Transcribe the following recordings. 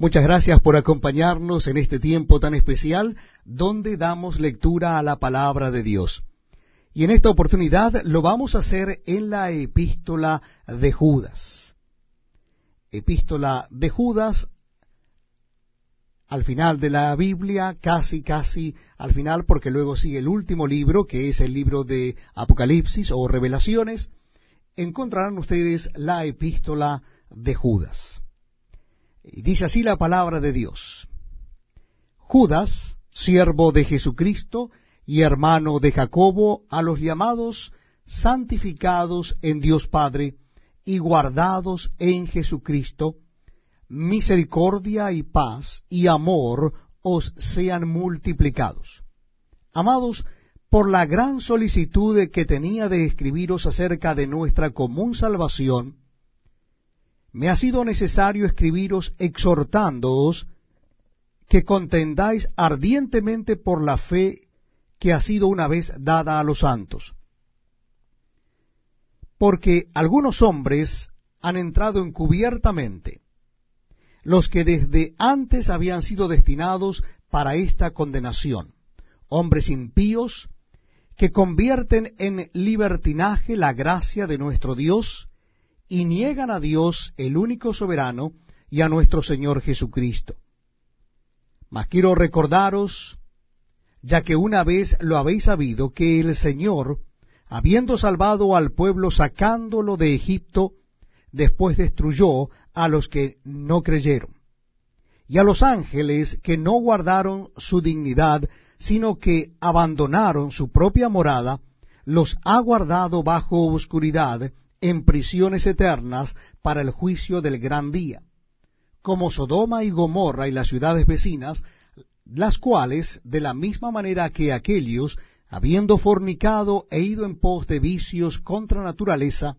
Muchas gracias por acompañarnos en este tiempo tan especial donde damos lectura a la palabra de Dios. Y en esta oportunidad lo vamos a hacer en la epístola de Judas. Epístola de Judas al final de la Biblia, casi, casi al final, porque luego sigue el último libro, que es el libro de Apocalipsis o Revelaciones, encontrarán ustedes la epístola de Judas. Y dice así la palabra de Dios. Judas, siervo de Jesucristo y hermano de Jacobo, a los llamados santificados en Dios Padre y guardados en Jesucristo, misericordia y paz y amor os sean multiplicados. Amados, por la gran solicitud que tenía de escribiros acerca de nuestra común salvación, me ha sido necesario escribiros exhortándoos que contendáis ardientemente por la fe que ha sido una vez dada a los santos. Porque algunos hombres han entrado encubiertamente, los que desde antes habían sido destinados para esta condenación, hombres impíos, que convierten en libertinaje la gracia de nuestro Dios, y niegan a Dios el único soberano y a nuestro Señor Jesucristo. Mas quiero recordaros, ya que una vez lo habéis sabido, que el Señor, habiendo salvado al pueblo sacándolo de Egipto, después destruyó a los que no creyeron, y a los ángeles que no guardaron su dignidad, sino que abandonaron su propia morada, los ha guardado bajo oscuridad en prisiones eternas para el juicio del gran día, como Sodoma y Gomorra y las ciudades vecinas, las cuales, de la misma manera que aquellos, habiendo fornicado e ido en pos de vicios contra naturaleza,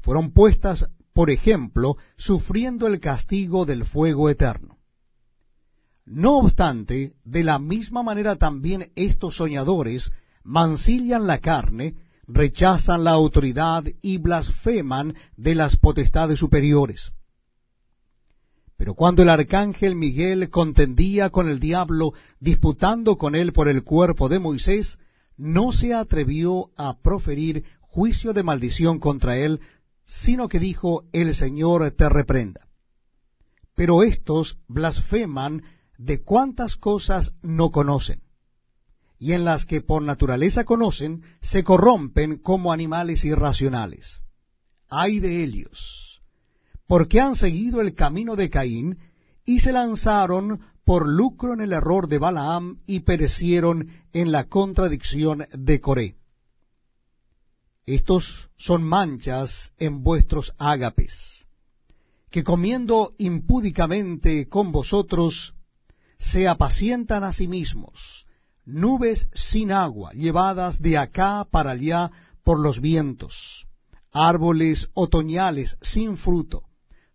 fueron puestas por ejemplo, sufriendo el castigo del fuego eterno. No obstante, de la misma manera también estos soñadores mancillan la carne, rechazan la autoridad y blasfeman de las potestades superiores. Pero cuando el arcángel Miguel contendía con el diablo, disputando con él por el cuerpo de Moisés, no se atrevió a proferir juicio de maldición contra él, sino que dijo, el Señor te reprenda. Pero estos blasfeman de cuantas cosas no conocen y en las que por naturaleza conocen, se corrompen como animales irracionales. Ay de ellos, porque han seguido el camino de Caín y se lanzaron por lucro en el error de Balaam y perecieron en la contradicción de Coré. Estos son manchas en vuestros ágapes, que comiendo impúdicamente con vosotros, se apacientan a sí mismos, nubes sin agua, llevadas de acá para allá por los vientos, árboles otoñales sin fruto,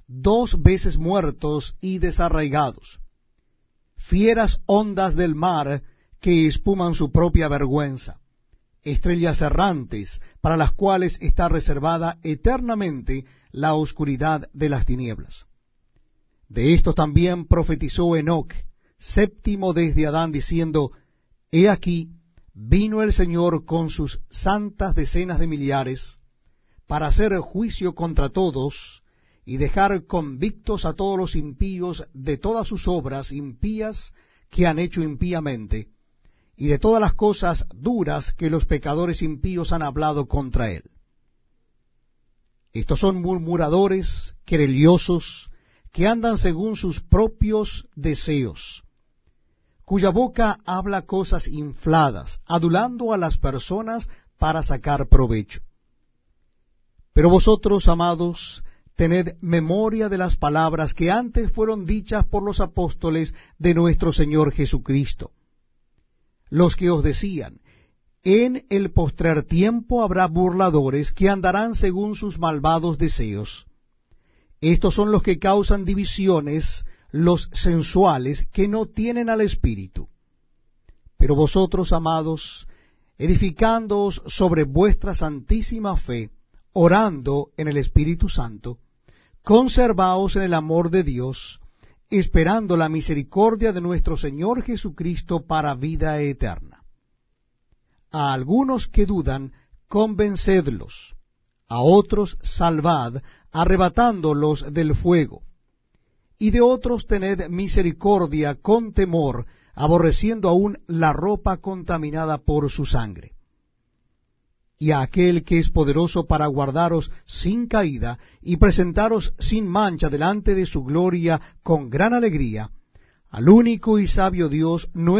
dos veces muertos y desarraigados, fieras ondas del mar que espuman su propia vergüenza, estrellas errantes para las cuales está reservada eternamente la oscuridad de las tinieblas. De esto también profetizó Enoc, séptimo desde Adán, diciendo, He aquí, vino el Señor con sus santas decenas de millares, para hacer juicio contra todos, y dejar convictos a todos los impíos de todas sus obras impías que han hecho impíamente, y de todas las cosas duras que los pecadores impíos han hablado contra él. Estos son murmuradores, quereliosos, que andan según sus propios deseos cuya boca habla cosas infladas, adulando a las personas para sacar provecho. Pero vosotros, amados, tened memoria de las palabras que antes fueron dichas por los apóstoles de nuestro Señor Jesucristo, los que os decían, en el postrer tiempo habrá burladores que andarán según sus malvados deseos. Estos son los que causan divisiones, los sensuales que no tienen al Espíritu. Pero vosotros, amados, edificándoos sobre vuestra santísima fe, orando en el Espíritu Santo, conservaos en el amor de Dios, esperando la misericordia de nuestro Señor Jesucristo para vida eterna. A algunos que dudan, convencedlos, a otros salvad, arrebatándolos del fuego, y de otros tened misericordia con temor, aborreciendo aún la ropa contaminada por su sangre. Y a aquel que es poderoso para guardaros sin caída y presentaros sin mancha delante de su gloria con gran alegría, al único y sabio Dios nuestro